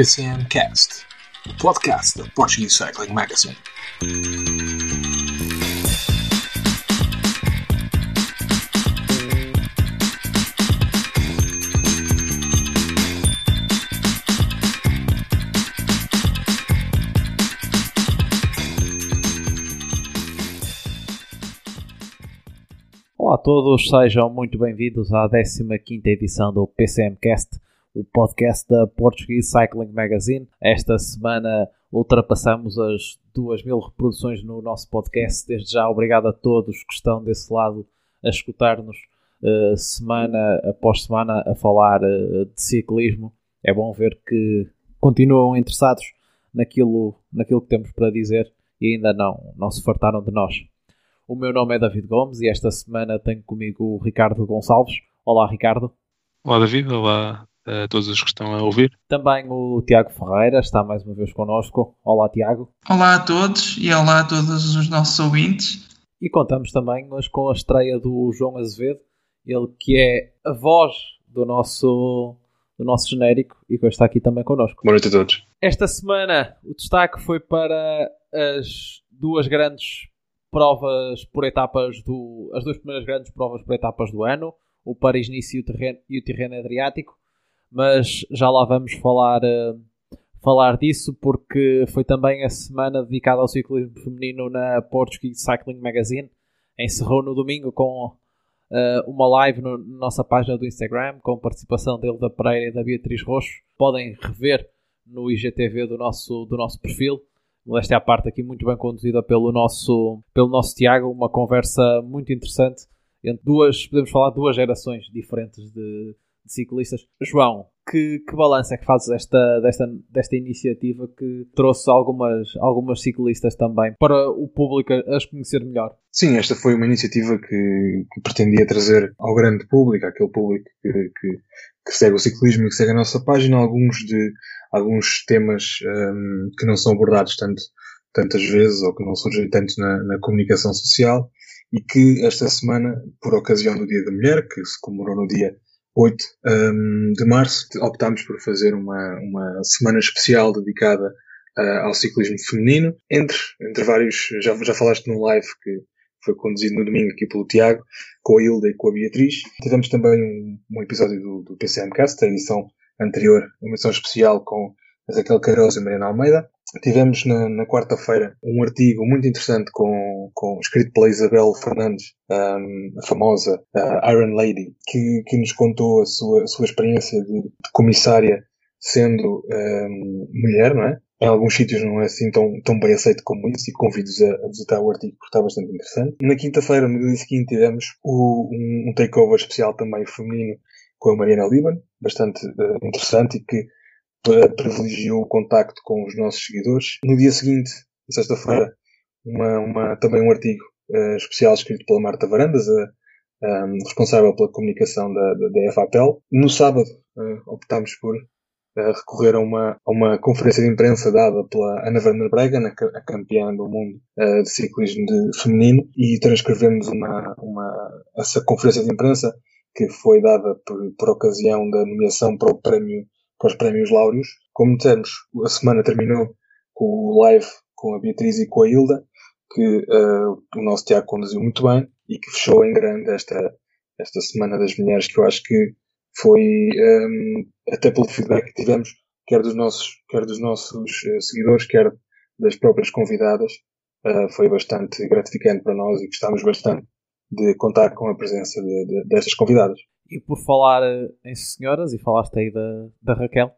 PCM Cast, o podcast da Portuguese Cycling Magazine. Olá a todos, sejam muito bem-vindos à 15ª edição do PCMcast, o podcast da Portuguese Cycling Magazine. Esta semana ultrapassamos as 2000 reproduções no nosso podcast. Desde já, obrigado a todos que estão desse lado a escutar-nos uh, semana após semana a falar uh, de ciclismo. É bom ver que continuam interessados naquilo, naquilo que temos para dizer e ainda não, não se fartaram de nós. O meu nome é David Gomes e esta semana tenho comigo o Ricardo Gonçalves. Olá, Ricardo. Olá, David. Olá a todos os que estão a ouvir. Também o Tiago Ferreira está mais uma vez connosco. Olá, Tiago. Olá a todos e olá a todos os nossos ouvintes. E contamos também mas com a estreia do João Azevedo, ele que é a voz do nosso, do nosso genérico e que está aqui também connosco. Boa noite a todos. Esta semana o destaque foi para as duas grandes provas por etapas do. as duas primeiras grandes provas por etapas do ano, o Paris-Nice e, o Terreno, e o Terreno Adriático, mas já lá vamos falar, uh, falar disso porque foi também a semana dedicada ao ciclismo feminino na Portuguese Cycling Magazine. Encerrou no domingo com uh, uma live na no, nossa página do Instagram com participação dele da Pereira e da Beatriz Roxo. Podem rever no IGTV do nosso, do nosso perfil modéstia à parte aqui muito bem conduzida pelo nosso, pelo nosso Tiago, uma conversa muito interessante entre duas, podemos falar, duas gerações diferentes de, de ciclistas. João, que, que balanço é que fazes desta, desta, desta iniciativa que trouxe algumas, algumas ciclistas também para o público as conhecer melhor? Sim, esta foi uma iniciativa que, que pretendia trazer ao grande público, aquele público que, que, que segue o ciclismo e que segue a nossa página, alguns de alguns temas um, que não são abordados tanto, tantas vezes ou que não surgem tanto na, na, comunicação social e que esta semana, por ocasião do Dia da Mulher, que se comemorou no dia 8 um, de março, optámos por fazer uma, uma semana especial dedicada uh, ao ciclismo feminino, entre, entre vários, já, já falaste no live que foi conduzido no domingo aqui pelo Tiago, com a Hilda e com a Beatriz. Tivemos também um, um episódio do, do PCMcast, a edição anterior, uma edição especial com a Raquel Queiroz e Mariana Almeida. Tivemos na, na quarta-feira um artigo muito interessante com, com, escrito pela Isabel Fernandes, um, a famosa uh, Iron Lady, que, que nos contou a sua, a sua experiência de, de comissária sendo um, mulher, não é? Em alguns sítios não é assim tão, tão bem aceito como isso e convido-vos a, a, visitar o artigo porque está bastante interessante. Na quinta-feira, no dia seguinte, tivemos o, um, um takeover especial também feminino com a Mariana Liban, bastante uh, interessante e que privilegiou o contacto com os nossos seguidores. No dia seguinte, sexta-feira, uma, uma, também um artigo uh, especial escrito pela Marta Varandas, a, responsável pela comunicação da, da, da FAPEL. No sábado, optámos por recorrer a uma, a uma conferência de imprensa dada pela Ana Werner Bregen, a, campeã do mundo de ciclismo de feminino, e transcrevemos uma, uma, essa conferência de imprensa que foi dada por, por ocasião da nomeação para, o prémio, para os prémios Laureus. Como dissemos, a semana terminou com o live com a Beatriz e com a Hilda, que uh, o nosso Tiago conduziu muito bem e que fechou em grande esta, esta Semana das Mulheres, que eu acho que foi, um, até pelo feedback que tivemos, quer dos nossos, quer dos nossos uh, seguidores, quer das próprias convidadas, uh, foi bastante gratificante para nós e gostámos bastante de contar com a presença de, de, destas convidadas. E por falar eh, em senhoras, e falaste aí da, da Raquel,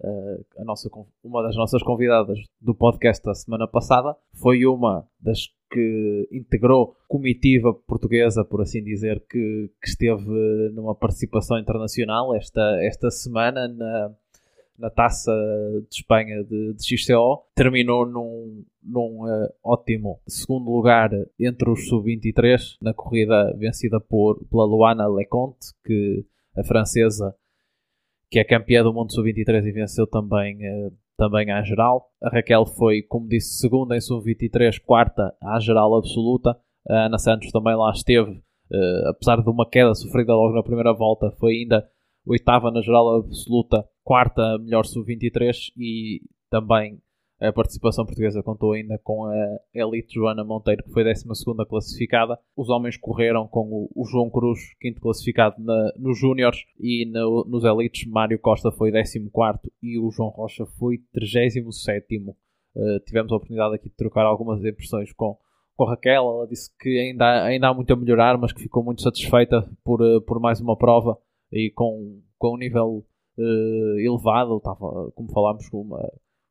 uh, a nossa, uma das nossas convidadas do podcast da semana passada, foi uma das que integrou comitiva portuguesa, por assim dizer, que, que esteve numa participação internacional esta, esta semana na, na taça de Espanha de, de XCO, terminou num, num uh, ótimo segundo lugar entre os sub-23 na corrida vencida por, pela Luana Leconte, que a francesa, que é campeã do mundo sub-23 e venceu também, uh, também à geral. A Raquel foi, como disse, segunda em sub-23, quarta à geral absoluta. A Ana Santos também lá esteve, uh, apesar de uma queda sofrida logo na primeira volta, foi ainda oitava na geral absoluta, quarta melhor sub-23 e também a participação portuguesa contou ainda com a Elite Joana Monteiro, que foi 12 classificada. Os homens correram com o, João Cruz, quinto classificado na, nos Júniores, e no, nos Elites, Mário Costa foi 14 e o João Rocha foi 37. Uh, eh, tivemos a oportunidade aqui de trocar algumas impressões com, com Raquel. Ela disse que ainda, ainda há muito a melhorar, mas que ficou muito satisfeita por, uh, por mais uma prova e com, com um nível uh, elevado. Estava, como falámos, com uma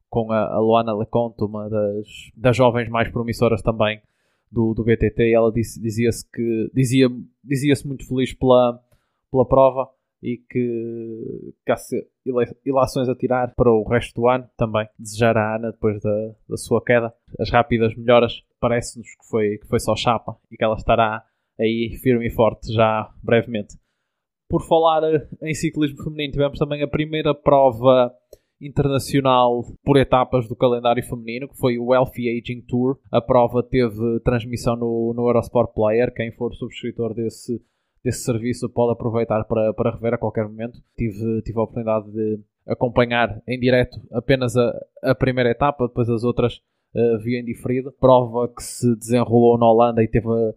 com a, a Luana Leconte, uma das, das jovens mais promissoras também do, do BTT, e ela disse, dizia-se que dizia, dizia-se muito feliz pela, pela prova e que, que há ilações a tirar para o resto do ano também. Desejar à Ana, depois da, da sua queda, as rápidas melhoras. Parece-nos que foi, que foi só chapa e que ela estará aí firme e forte já brevemente. Por falar em ciclismo feminino, tivemos também a primeira prova internacional por etapas do calendário feminino, que foi o Healthy Aging Tour. A prova teve transmissão no, no Eurosport Player. Quem for subscritor desse, desse serviço pode aproveitar para, para rever a qualquer momento. Tive, tive a oportunidade de acompanhar em direto apenas a, a primeira etapa, depois as outras uh, vi em diferido. Prova que se desenrolou na Holanda e teve a,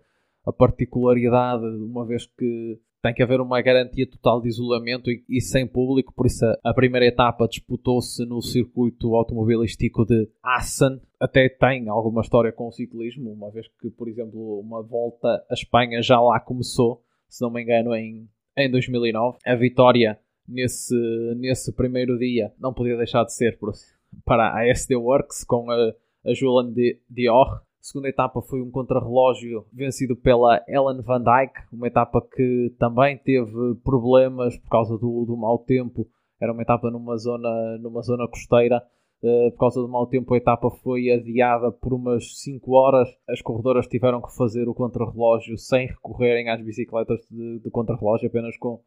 a particularidade, uma vez que tem que haver uma garantia total de isolamento e, e sem público, por isso a, a primeira etapa disputou-se no circuito automobilístico de Assen. Até tem alguma história com o ciclismo, uma vez que, por exemplo, uma volta à Espanha já lá começou, se não me engano, em, em 2009. A vitória nesse, nesse primeiro dia não podia deixar de ser para a SD Works com a, a Julian Dior, segunda etapa foi um contrarrelógio vencido pela Ellen Van Dyke, uma etapa que também teve problemas por causa do, do mau tempo. Era uma etapa numa zona, numa zona costeira. Uh, por causa do mau tempo, a etapa foi adiada por umas 5 horas. As corredoras tiveram que fazer o contrarrelógio sem recorrerem às bicicletas de, de contrarrelógio, apenas com,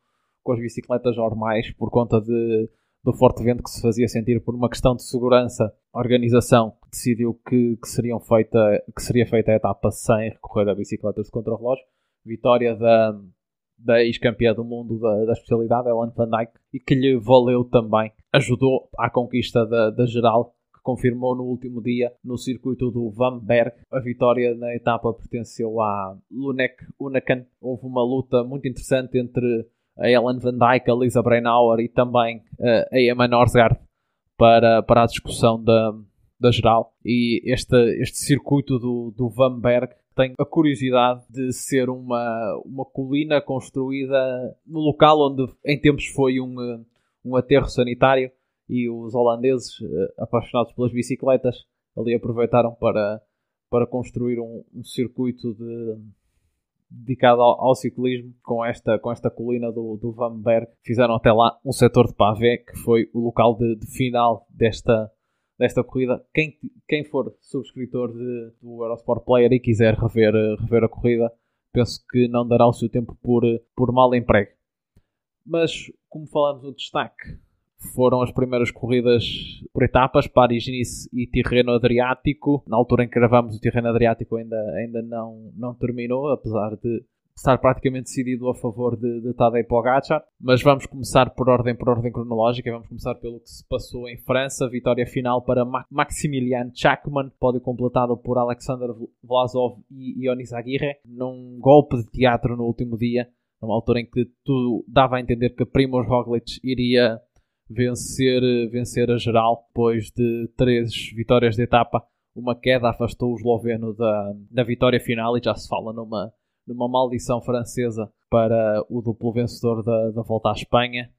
com as bicicletas normais, por conta de do forte vento que se fazia sentir por uma questão de segurança, a organização decidiu que, que, seriam feita, que seria feita a etapa sem recorrer a bicicletas de contrarrelógio. Vitória da, da ex-campeã do mundo da, da especialidade, Ellen Van Dijk, e que lhe valeu também, ajudou à conquista da, da geral, que confirmou no último dia no circuito do Van Berg. A vitória na etapa pertenceu a Lunek Unakan. Houve uma luta muito interessante entre a Ellen Van Dijk, a Lisa Brennauer e também uh, a Emma Norsgaard para, para a discussão da, da geral. E este, este circuito do, do Van Berg tem a curiosidade de ser uma, uma colina construída no local onde em tempos foi um, um aterro sanitário e os holandeses, uh, apaixonados pelas bicicletas, ali aproveitaram para, para construir um, um circuito de, dedicado ao, ao, ciclismo com esta, com esta colina do, do Van Berg. Fizeram até lá um setor de pavé que foi o local de, de final desta, desta corrida. Quem, quem for subscritor de, do Eurosport Player e quiser rever, rever a corrida, penso que não dará o seu tempo por, por mal emprego. Mas, como falamos no destaque, foram as primeiras corridas por etapas, Paris-Nice e Tirreno Adriático. Na altura em que gravamos, o Tirreno Adriático ainda, ainda não, não terminou, apesar de estar praticamente decidido a favor de, de Tadej Pogacar. Mas vamos começar por ordem, por ordem cronológica. Vamos começar pelo que se passou em França. Vitória final para Maximilian Chakman, pódio completado por Alexander Vlasov e Ionis Aguirre, num golpe de teatro no último dia, numa altura em que tudo dava a entender que Primoz Roglic iria vencer, vencer a geral depois de três vitórias de etapa. Uma queda afastou o esloveno da, da vitória final e já se fala numa, numa maldição francesa para o duplo vencedor da, da volta à Espanha.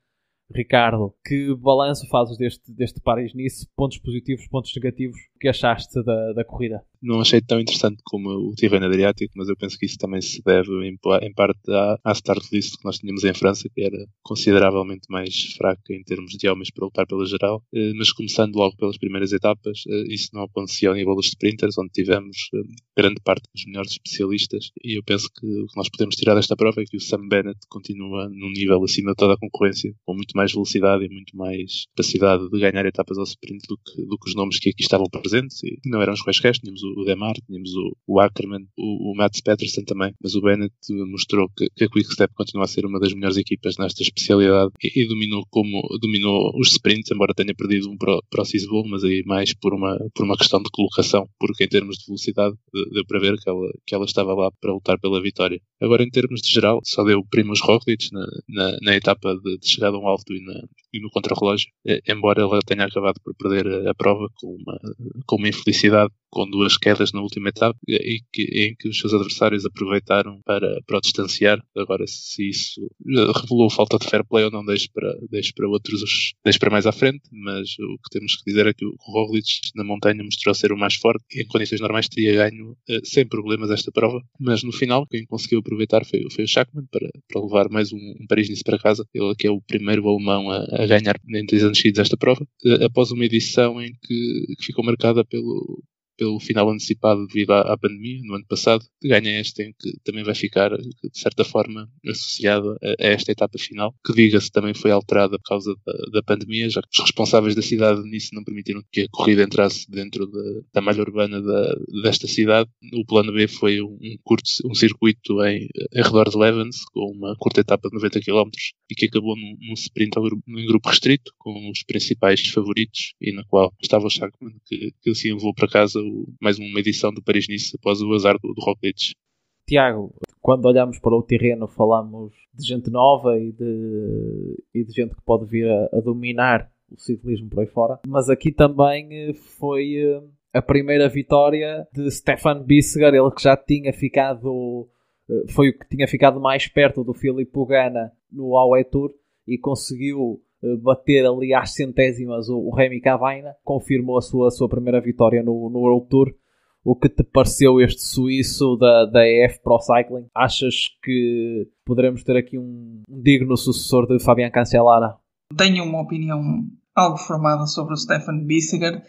Ricardo, que balanço fazes deste, deste Paris-Nice? Pontos positivos, pontos negativos? O que achaste da, da corrida? Não achei tão interessante como o Tirreno Adriático, mas eu penso que isso também se deve em, em parte à, à start list que nós tínhamos em França, que era consideravelmente mais fraca em termos de homens para lutar pela geral. Eh, mas começando logo pelas primeiras etapas, eh, isso não acontecia ao nível dos sprinters, onde tivemos eh, grande parte dos melhores especialistas. E eu penso que o que nós podemos tirar desta prova é que o Sam Bennett continua num nível acima de toda a concorrência, com muito mais mais velocidade e muito mais capacidade de ganhar etapas ao sprint do que, do que os nomes que aqui estavam presentes. E não eram os quaisquer, tínhamos o Demar, tínhamos o, o Ackerman, o, o Mats Peterson também, mas o Bennett mostrou que, que a Quickstep continua a ser uma das melhores equipas nesta especialidade e, e dominou como dominou os sprints, embora tenha perdido um para, o Cisbull, mas aí mais por uma, por uma questão de colocação, porque em termos de velocidade deu para ver que ela, que ela estava lá para lutar pela vitória. Agora, em termos de geral, só deu primos Roglic na, na, na etapa de, de, chegada a um alto e, na, e no contrarrelógio, embora ela tenha acabado por perder a, a prova com uma, com uma infelicidade com duas quedas na última etapa e que, em que os seus adversários aproveitaram para, para o distanciar. Agora, se isso revelou falta de fair play ou não, deixo para, deixo para outros, deixo para mais à frente, mas o que temos que dizer é que o Roglic na montanha mostrou ser o mais forte em condições normais teria ganho sem problemas esta prova, mas no final quem conseguiu aproveitar foi, foi o Schachmann para, para levar mais um, um Paris-Nice para casa, ele que é o primeiro alemão a, a ganhar em três anos seguidos esta prova, uh, após uma edição em que, que ficou marcada pelo, pelo final antecipado devido à, à, pandemia no ano passado, ganha esta em que também vai ficar, de certa forma, associada a, a esta etapa final, que diga-se também foi alterada por causa da, da, pandemia, já que os responsáveis da cidade nisso não permitiram que a corrida entrasse dentro de, da malha urbana da, desta cidade. O plano B foi um, curto, um circuito em, em redor de Levens, com uma curta etapa de 90 km e que acabou num, num sprint ao grupo, restrito, com os principais favoritos e na qual estava o Schachmann, que, que assim vou para casa mais uma edição do Paris-Nice após o azar do, do Roglic. Tiago, quando olhamos para o terreno falamos de gente nova e de, e de gente que pode vir a, a dominar o ciclismo por aí fora, mas aqui também eh, foi eh, a primeira vitória de Stefan Bissegar, ele que já tinha ficado eh, foi o que tinha ficado mais perto do Filipe Pugana no Aue Tour e conseguiu bater ali às centésimas o, o Remy Cavaina, confirmou a sua, a sua primeira vitória no, no World Tour. O que te pareceu este suíço da, da EF Pro Cycling? Achas que poderemos ter aqui um, um digno sucessor de Fabian Cancellara? Tenho uma opinião algo formada sobre o Stefan Bissiger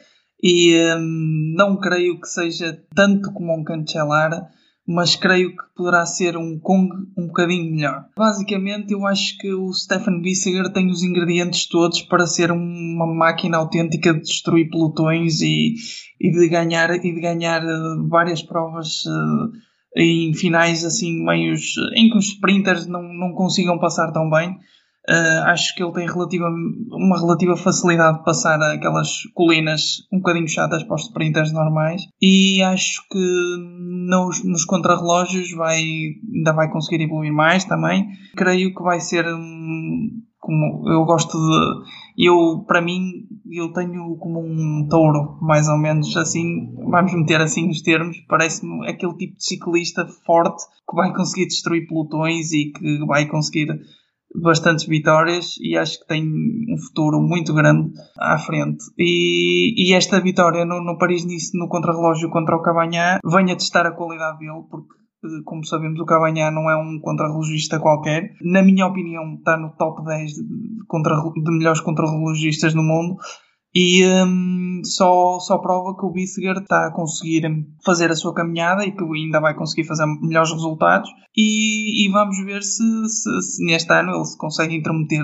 e hum, não creio que seja tanto como um Cancellara mas creio que poderá ser um Kong um bocadinho melhor. Basicamente, eu acho que o Stefan Bissiger tem os ingredientes todos para ser uma máquina autêntica de destruir pelotões e, e de ganhar e de ganhar uh, várias provas uh, em finais assim meios em que os sprinters não, não consigam passar tão bem. Uh, acho que ele tem relativa, uma relativa facilidade de passar aquelas colinas um bocadinho chatas para os sprinters normais e acho que nos, nos contrarrelógios vai, ainda vai conseguir evoluir mais também. Creio que vai ser um, como eu gosto de. Eu, para mim, eu tenho como um touro, mais ou menos assim, vamos meter assim os termos. Parece-me aquele tipo de ciclista forte que vai conseguir destruir pelotões e que vai conseguir bastantes vitórias e acho que tem um futuro muito grande à frente. E, e esta vitória no, no Paris-Nice, no contrarrelógio contra o Cabanhá, vem a testar a qualidade dele, porque eh, como sabemos, o Cabanhá não é um contrarrelogista qualquer. Na minha opinião, está no top 10 de, de, melhores contrarrelogistas no mundo e um, só, só prova que o Bissiger está a conseguir fazer a sua caminhada e que ainda vai conseguir fazer melhores resultados. E, e vamos ver se, se, se, neste ano ele se consegue intermeter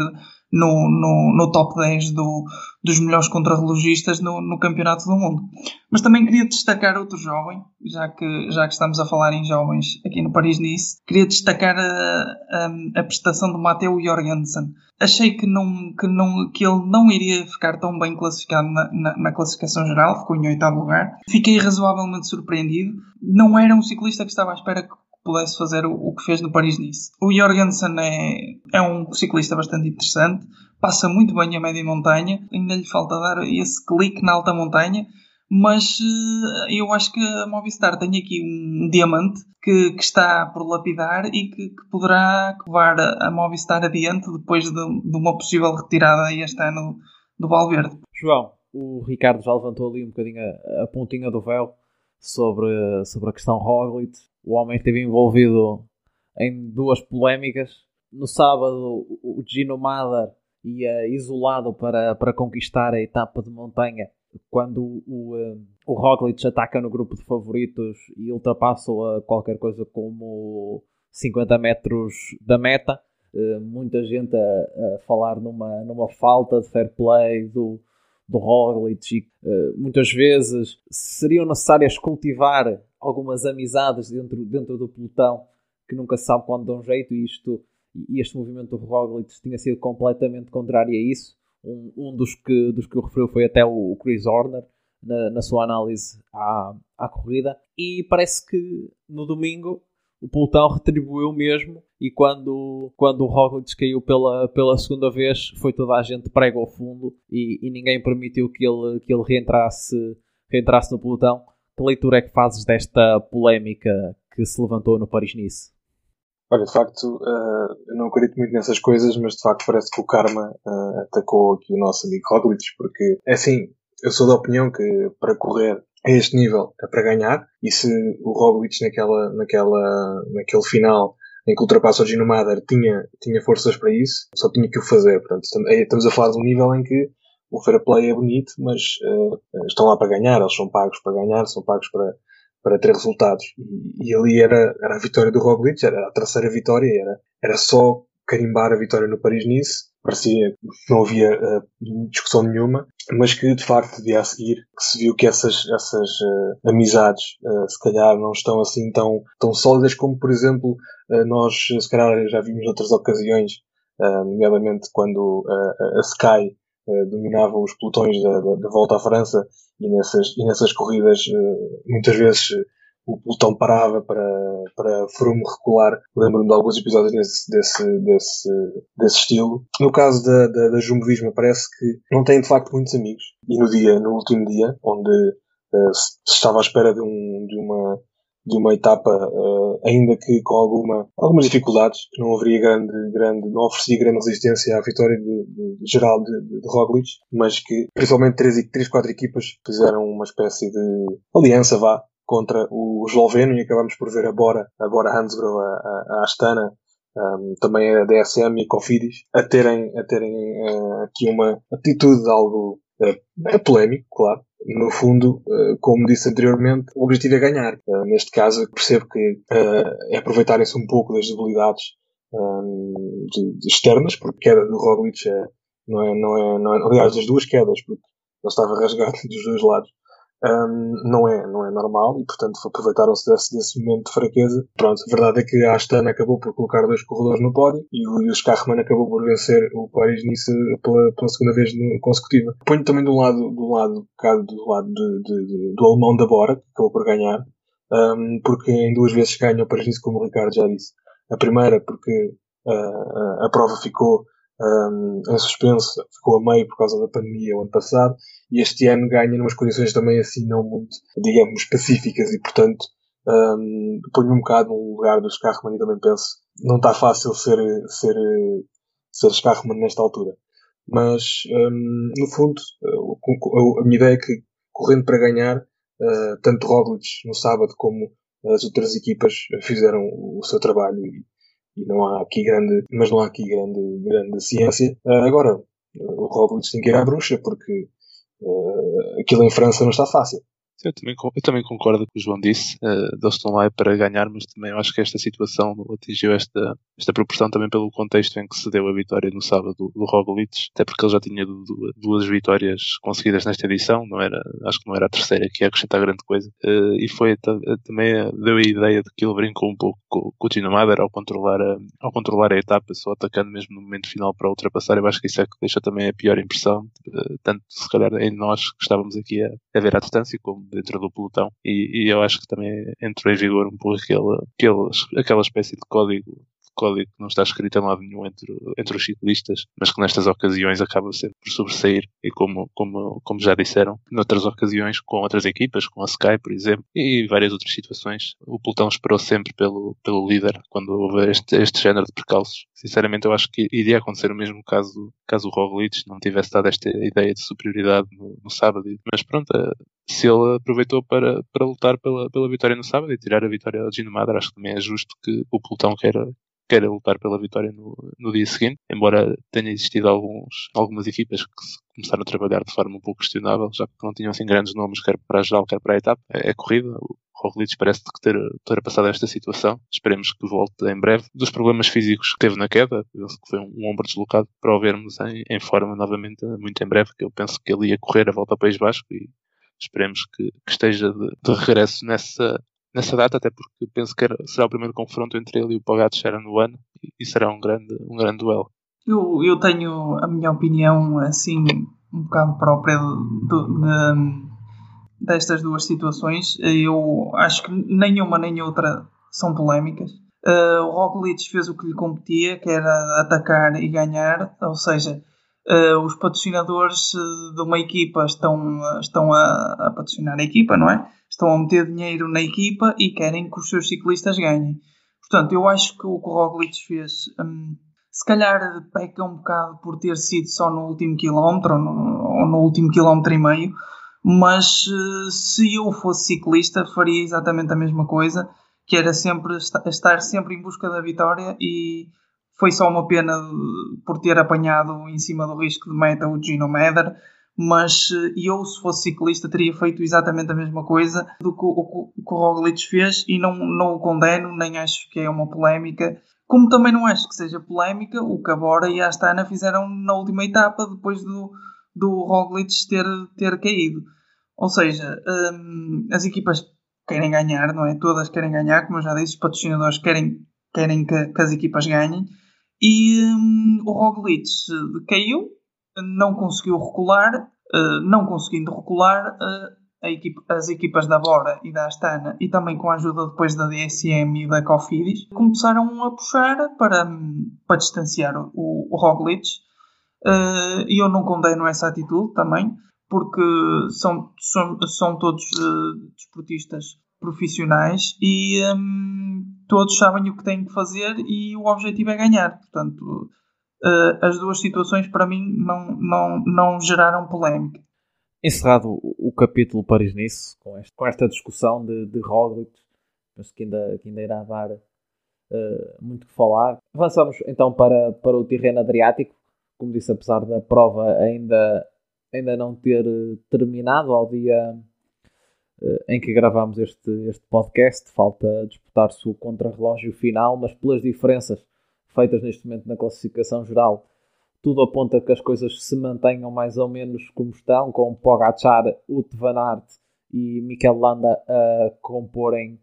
no, no, no top 10 do, dos melhores contrarrelogistas no, no campeonato do mundo. Mas também queria destacar outro jovem, já que, já que estamos a falar em jovens aqui no Paris-Nice, queria destacar a, a, a prestação de Matteo Jorgensen. Achei que, não, que, não, que ele não iria ficar tão bem classificado na, na, na classificação geral, ficou em oitavo lugar. Fiquei razoavelmente surpreendido. Não era um ciclista que estava à espera que pudesse fazer o, o que fez no Paris-Nice. O Jorgensen é, é um ciclista bastante interessante, passa muito bem a média montanha, ainda lhe falta dar esse clique na alta montanha, mas uh, eu acho que a Movistar tem aqui um diamante que, que está por lapidar e que, que, poderá levar a Movistar adiante depois de, de, uma possível retirada este ano do Valverde. João, o Ricardo já levantou ali um bocadinho a, a pontinha do véu sobre, sobre a questão Roglic. O homem esteve envolvido em duas polémicas. No sábado, o Gino Mader ia isolado para, para conquistar a etapa de montanha quando o, o, o Roglic ataca no grupo de favoritos e ultrapassa a qualquer coisa como 50 metros da meta. uh, muita gente a, a, falar numa, numa falta de fair play do, do Roglic e uh, muitas vezes seriam necessárias cultivar algumas amizades dentro, dentro do pelotão que nunca se sabe quando dão jeito e isto e este movimento do Roglic tinha sido completamente contrário a isso. Um, um dos, que, dos que eu referiu foi até o, Chris Horner na, na sua análise à, à corrida e parece que no domingo o pelotão retribuiu mesmo e quando, quando o Roglic caiu pela, pela segunda vez foi toda a gente prego ao fundo e, e ninguém permitiu que ele, que ele reentrasse, reentrasse no pelotão. Que leitura é que fazes desta polémica que se levantou no Paris-Nice? Olha, de facto, uh, eu não acredito muito nessas coisas, mas de facto parece que o karma uh, atacou aqui o nosso amigo Roglic, porque, é assim, eu sou da opinião que para correr a este nível é para ganhar, e se o Roglic naquela, naquela, naquele final em que ultrapassa o Gino Mader tinha, tinha forças para isso, só tinha que o fazer. Portanto, estamos a falar de um nível em que o fair play é bonito, mas uh, estão lá para ganhar, eles são pagos para ganhar, são pagos para, para ter resultados. E, e, ali era, era a vitória do Roglic, era a terceira vitória, era, era só carimbar a vitória no Paris-Nice. Parecia que não havia uh, discussão nenhuma, mas que de facto dia a seguir que se viu que essas, essas uh, amizades uh, se calhar não estão assim tão, tão sólidas como por exemplo nós se calhar já vimos outras ocasiões, nomeadamente quando a Sky dominava os pelotões da, da, da, volta à França e nessas, e nessas corridas muitas vezes o pelotão parava para, para Froome recular. Lembro-me de alguns episódios desse, desse, desse, desse estilo. No caso da, da, da Jumbo parece que não tem de facto muitos amigos. E no dia, no último dia, onde uh, se estava à espera de, um, de uma de uma etapa, uh, ainda que com alguma, algumas dificuldades, que não haveria grande, grande, não oferecia grande resistência à vitória de, de, de geral de, de, de, Roglic, mas que principalmente três, três, quatro equipas fizeram uma espécie de aliança, vá, contra o esloveno e acabamos por ver a Bora, a Bora Hansgrohe, a, a Astana, um, também a DSM e a Cofidis, a terem, a terem uh, aqui uma atitude algo uh, polémico, claro. No fundo, uh, como disse anteriormente, o objetivo é ganhar. Uh, neste caso, percebo que é aproveitarem-se um pouco das debilidades um, de, de externas, porque a queda do Roglic é, não, é, não, é, não é, aliás, das duas quedas, porque ele estava rasgado dos dois lados um, não, é, não é normal e, portanto, aproveitaram-se desse, desse momento de fraqueza. Pronto, a verdade é que a Astana acabou por colocar dois corredores no pódio e o, e Scarman acabou por vencer o Paris-Nice pela, pela segunda vez consecutiva. Ponho também do lado, do lado, do lado de, de, de, do alemão da Bora, que acabou por ganhar, um, porque em duas vezes ganha o Paris-Nice, como o Ricardo já disse. A primeira porque uh, a prova ficou um, em suspenso, ficou a meio por causa da pandemia o ano passado, e este ano ganha numas condições também assim não muito, digamos, pacíficas, e portanto um, ponho um bocado no lugar do Scarman e também penso, não está fácil ser, ser, ser Scarman nesta altura. Mas, um, no fundo, a minha ideia é que, correndo para ganhar, uh, tanto Roglic no sábado como as outras equipas fizeram o seu trabalho e, e não há aqui grande, mas não há aqui grande, grande ciência. Uh, agora, o Roglic tem que ir à bruxa porque uh, aquilo em França não está fácil. Eu também, eu também concordo com o João disse. Uh, eles estão lá para ganhar, mas também acho que esta situação atingiu esta, esta proporção também pelo contexto em que se deu a vitória no sábado do, do Roglic, até porque ele já tinha duas vitórias conseguidas nesta edição, não era, acho que não era a terceira que ia acrescentar grande coisa. Uh, e foi também deu a ideia de que ele brincou um pouco com o Tino Mader ao controlar, a, ao controlar a etapa, só atacando mesmo no momento final para ultrapassar. Eu acho que isso é que deixa também a pior impressão, uh, tanto se calhar em nós que estávamos aqui a, a ver à distância, como dentro do pelotão. E, e, eu acho que também entrou em vigor um pouco aquela, aquela, aquela espécie de código código que não está escrito em lado nenhum entre, entre os ciclistas, mas que nestas ocasiões acaba sempre por sobressair e como, como, como já disseram, noutras ocasiões com outras equipas, com a Sky, por exemplo, e várias outras situações, o pelotão esperou sempre pelo, pelo líder quando houve este, este género de percalços. Sinceramente, eu acho que iria acontecer o mesmo caso, caso o Roglic não tivesse dado esta ideia de superioridade no, no sábado, mas pronto, eh, se ele aproveitou para, para lutar pela, pela vitória no sábado e tirar a vitória ao Gino Madra, acho que também é justo que o pelotão queira, queira lutar pela vitória no, no dia seguinte, embora tenha existido alguns, algumas equipas que começaram a trabalhar de forma um pouco questionável, já que não tinham assim grandes nomes, quer para a geral, quer para a etapa. É, é corrida, Roglic parece ter, ter passado esta situação. Esperemos que volte em breve. Dos problemas físicos que teve na queda, penso que foi um, um ombro deslocado, para o vermos em, em, forma novamente muito em breve, que eu penso que ele ia correr a volta ao País Basco e esperemos que, que esteja de, de regresso nessa, nessa data, até porque penso que será o primeiro confronto entre ele e o Pogacar no ano e, será um grande, um grande duelo. Eu, eu tenho a minha opinião assim um bocado própria de, destas duas situações. Eu acho que nenhuma nem outra são polémicas. Uh, o Roglic fez o que lhe competia, que era atacar e ganhar, ou seja, uh, os patrocinadores de uma equipa estão, estão a, a patrocinar a equipa, não é? Estão a meter dinheiro na equipa e querem que os seus ciclistas ganhem. Portanto, eu acho que o que o Roglic fez, hum, se calhar peca um bocado por ter sido só no último quilómetro ou no, ou no último quilómetro e meio, mas uh, se eu fosse ciclista faria exatamente a mesma coisa, que era sempre estar sempre em busca da vitória e foi só uma pena por ter apanhado em cima do risco de meta o Gino Meder, mas eh, eu, se fosse ciclista, teria feito exatamente a mesma coisa do que o, que o Roglic fez e não, não o condeno, nem acho que é uma polémica. Como também não acho que seja polémica o que a Bora e a Astana fizeram na última etapa, depois do, do Roglic ter, ter caído. Ou seja, hum, as equipas querem ganhar, não é? Todas querem ganhar, como eu já disse, os patrocinadores querem, querem que, que as equipas ganhem. E hum, o Roglic caiu, não conseguiu recular, uh, não conseguindo recular, uh, equipe, as equipas da Bora e da Astana, e também com a ajuda depois da DSM e da Cofidis, começaram a puxar para, para distanciar o, o Roglic. Uh, e eu não condeno essa atitude também, porque são, são, são todos desportistas profissionais e um, todos sabem o que têm que fazer e o objetivo é ganhar. Portanto, uh, as duas situações para mim não, não, não geraram polémica. Encerrado o, capítulo Paris-Nice, com, este, com esta discussão de, de Roglic, penso que ainda, que ainda irá dar uh, muito que falar. Avançamos então para, para o terreno Adriático. Como disse, apesar da prova ainda, ainda não ter terminado ao dia em que gravamos este, este podcast, falta disputar-se o contrarrelógio final, mas pelas diferenças feitas neste momento na classificação geral, tudo aponta que as coisas se mantenham mais ou menos como estão, com Pogacar, Ut Van Aert e Mikel Landa a comporem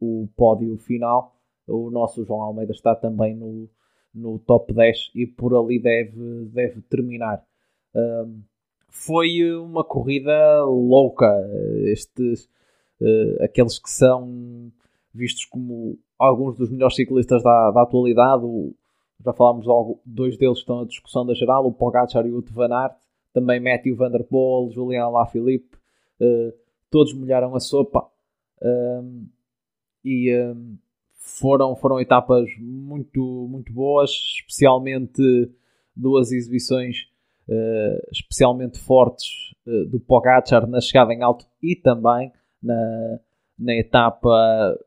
o pódio final. O nosso João Almeida está também no, no top 10 e por ali deve, deve terminar. Um, foi uma corrida louca. Estes, uh, aqueles que são vistos como alguns dos melhores ciclistas da, da atualidade. O, já falámos logo, dois deles estão na discussão da geral, o Pogacar e o Van Aert, também Matthew Van Der Poel, Julian Lafilippe, uh, todos molharam a sopa um, e um, foram, foram etapas muito, muito boas, especialmente duas exibições uh, especialmente fortes uh, do Pogacar na chegada em alto e também na, na etapa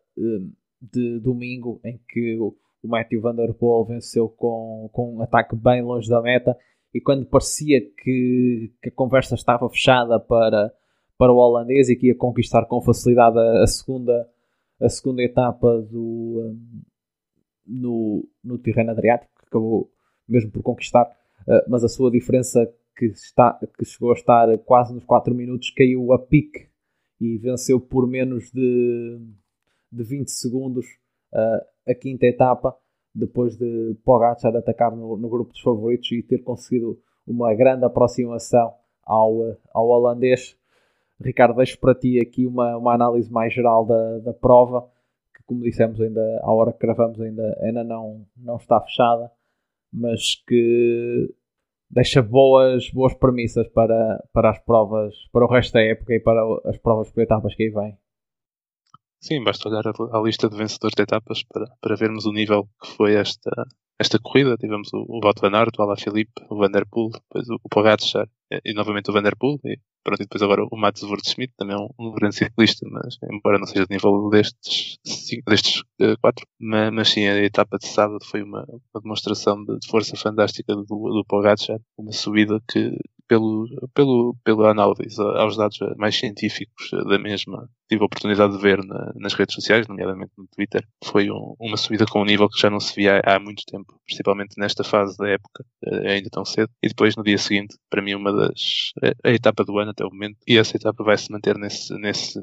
de domingo, em que o Matthew Van Der Poel venceu com, com um ataque bem longe da meta e quando parecia que, que a conversa estava fechada para, para o holandês e que ia conquistar com facilidade a, a segunda, a segunda etapa do, um, no, no terreno Adriático, que acabou mesmo por conquistar, uh, mas a sua diferença que, está, que chegou a estar quase nos 4 minutos caiu a pique e venceu por menos de de 20 segundos uh, a quinta etapa, depois de Pogacar atacar no, no, grupo dos favoritos e ter conseguido uma grande aproximação ao, ao holandês. Ricardo, deixo para ti aqui uma, uma análise mais geral da, da prova, que como dissemos ainda, à hora que gravamos ainda, ainda não, não está fechada, mas que deixa boas, boas premissas para, para as provas, para o resto da época e para as provas por etapas que aí vêm. Sim, basta olhar a, a, lista de vencedores de etapas para, para vermos o nível que foi esta, esta corrida. Tivemos o, o Wout van Aert, o Alaphilippe, o Van Der Poel, depois o, o Pogacar e, e novamente o Van Der Poel. E, pronto, e depois agora o Mats Schmidt, também é um, um, grande ciclista, mas embora não seja de nível destes, cinco, destes uh, quatro. Mas, mas, sim, a etapa de sábado foi uma, uma demonstração de, de, força fantástica do, do Pogacar, uma subida que pelo, pelo, pela análise aos dados mais científicos da mesma, tive a oportunidade de ver na, nas redes sociais, nomeadamente no Twitter, foi um, uma subida com um nível que já não se via há, muito tempo, principalmente nesta fase da época, eh, ainda tão cedo. E depois, no dia seguinte, para mim, uma das. a, a etapa do ano até o momento, e essa etapa vai se manter nesse, nesse,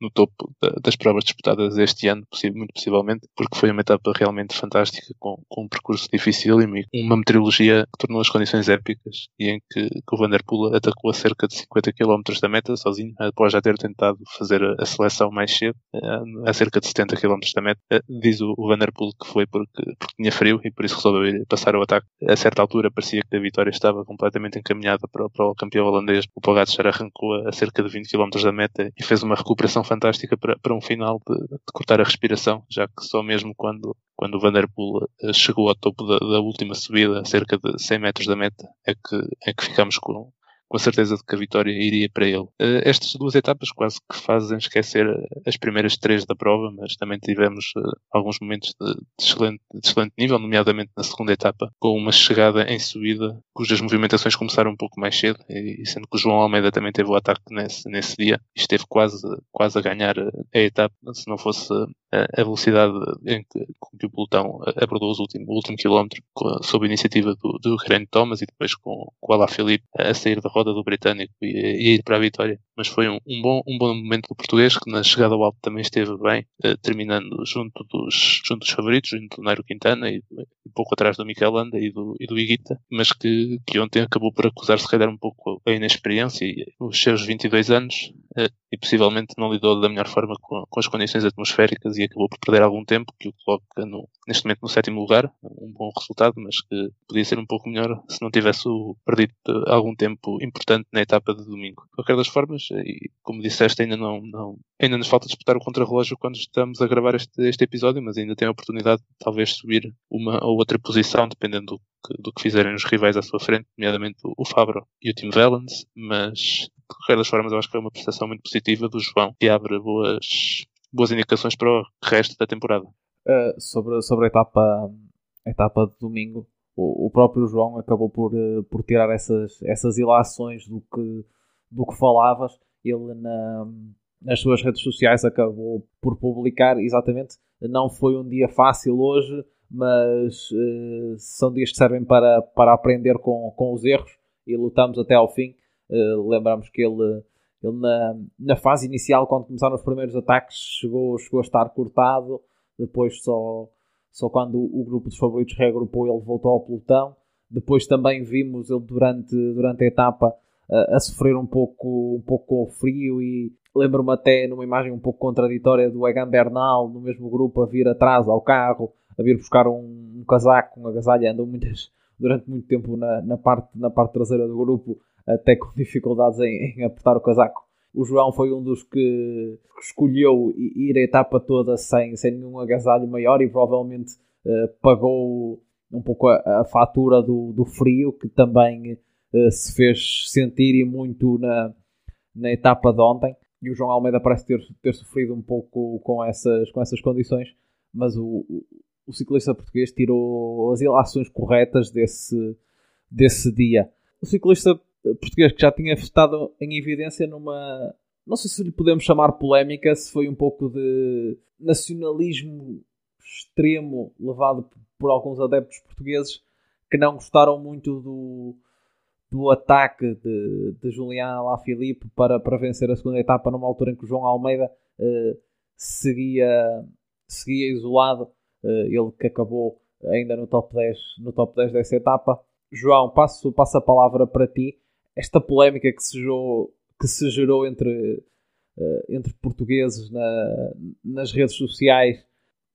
no topo das provas disputadas este ano, muito possivelmente, porque foi uma etapa realmente fantástica, com, com um percurso difícil e uma meteorologia que tornou as condições épicas e em que, que o Vanderpool atacou a cerca de 50 km da meta sozinho, após já ter tentado fazer a, a seleção mais cedo, a, a, cerca de 70 km da meta. Eh, diz o, Vanderpool que foi porque, porque tinha frio e por isso resolveu passar o ataque. A certa altura parecia que a vitória estava completamente encaminhada para, para o campeão holandês. O Pogacar arrancou a cerca de 20 km da meta e fez uma recuperação fantástica para, para um final de, de, cortar a respiração, já que só mesmo quando, quando o Vanderpool eh, chegou ao topo da, da última subida, cerca de 100 metros da meta, é que, é que ficamos com, com certeza de que a vitória iria para ele. Uh, estas duas etapas quase que fazem esquecer as primeiras três da prova, mas também tivemos uh, alguns momentos de, de, excelente, de, excelente, nível, nomeadamente na segunda etapa, com uma chegada em subida, cujas movimentações começaram um pouco mais cedo, e, sendo que o João Almeida também teve o ataque nesse, nesse dia, esteve quase, quase a ganhar a etapa, se não fosse a velocidade em que, com que o pelotão abordou os últimos, o último quilómetro, sob a iniciativa do, do Geraint Thomas e depois com, com o Alaphilippe a sair da roda do britânico e, e ir para a vitória. Mas foi um, um, bom, um bom momento do português, que na chegada ao alto também esteve bem, eh, terminando junto dos, junto dos favoritos, junto do Nairo Quintana e, um pouco atrás do Mikel Landa e do, e do Iguita, mas que, que ontem acabou por acusar se calhar um pouco a inexperiência e os seus 22 anos eh, e possivelmente não lidou da melhor forma com, com, as condições atmosféricas e acabou por perder algum tempo, que o coloca no, neste momento no sétimo lugar, um bom resultado, mas que podia ser um pouco melhor se não tivesse perdido algum tempo importante na etapa de domingo. De qualquer das formas, e como disseste, ainda não, não ainda nos falta disputar o contrarrelógio quando estamos a gravar este, este episódio, mas ainda tem a oportunidade de talvez subir uma ou outra posição, dependendo do que, do que fizerem os rivais à sua frente, nomeadamente o, Fabro e o Tim Valens, mas qualquer das formas eu acho que é uma prestação muito positiva do João, que abre boas, boas indicações para o resto da temporada. Uh, sobre, sobre a etapa, a etapa de domingo, o, o próprio João acabou por, uh, por tirar essas, essas ilações do que, do que falavas. Ele na, nas suas redes sociais acabou por publicar exatamente não foi um dia fácil hoje, mas uh, são dias que servem para, para aprender com, com os erros e lutamos até ao fim. Uh, lembramos que ele, ele na, na fase inicial, quando começaram os primeiros ataques, chegou, chegou a estar cortado, depois só só quando o grupo dos favoritos reagrupou ele voltou ao pelotão. Depois também vimos ele durante, durante a etapa a, a sofrer um pouco, um pouco com o frio e lembro-me até numa imagem um pouco contraditória do Egan Bernal no mesmo grupo a vir atrás ao carro, a vir buscar um, um casaco, um agasalho, andou muitas, durante muito tempo na, na, parte, na parte traseira do grupo, até com dificuldades em, em apertar o casaco o João foi um dos que escolheu ir a etapa toda sem, sem nenhum agasalho maior e provavelmente uh, pagou um pouco a, a fatura do, do, frio que também uh, se fez sentir e muito na, na etapa de ontem. E o João Almeida parece ter, ter sofrido um pouco com essas, com essas condições, mas o, o ciclista português tirou as ilações corretas desse, desse dia. O ciclista português que já tinha estado em evidência numa. Não sei se lhe podemos chamar polémica, se foi um pouco de nacionalismo extremo levado por alguns adeptos portugueses que não gostaram muito do, do ataque de, de Julián Alaphilippe para, para vencer a segunda etapa numa altura em que o João Almeida uh, seguia, seguia isolado, uh, ele que acabou ainda no top 10, no top 10 dessa etapa. João, passo, passo a palavra para ti esta polémica que se gerou, que se gerou entre, uh, entre portugueses na, nas redes sociais,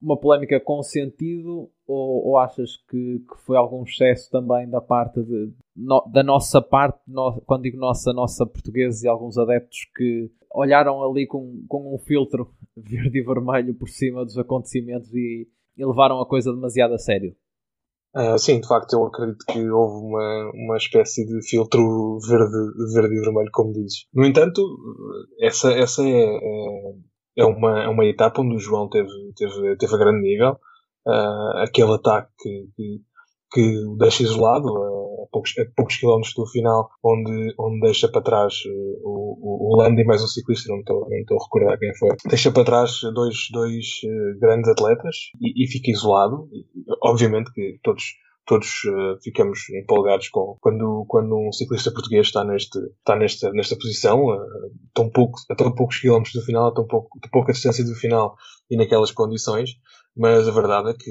uma polémica com sentido ou, ou achas que, que, foi algum excesso também da parte de, no, da nossa parte, no, quando digo nossa, nossa portugueses e alguns adeptos que olharam ali com, com um filtro verde e vermelho por cima dos acontecimentos e, e levaram a coisa demasiado a sério? Uh, sim, de facto, eu acredito que houve uma, uma espécie de filtro verde, verde e vermelho, como dizes. No entanto, essa, essa é, é, é uma, é uma etapa onde o João teve, teve, teve a grande nível. Uh, aquele ataque que, que, que o deixa isolado a, poucos, a poucos quilómetros do final, onde, onde deixa para trás uh, o, o, e mais um ciclista, não estou, não estou a recordar quem foi. Deixa para trás dois, dois uh, grandes atletas e, e fica isolado. Obviamente que todos todos uh, ficamos empolgados com quando, quando um ciclista português está, neste, está nesta, nesta posição, uh, tão, pouco, a tão poucos quilómetros do final, a tão, pouco, tão pouca distância do final e naquelas condições, mas a verdade é que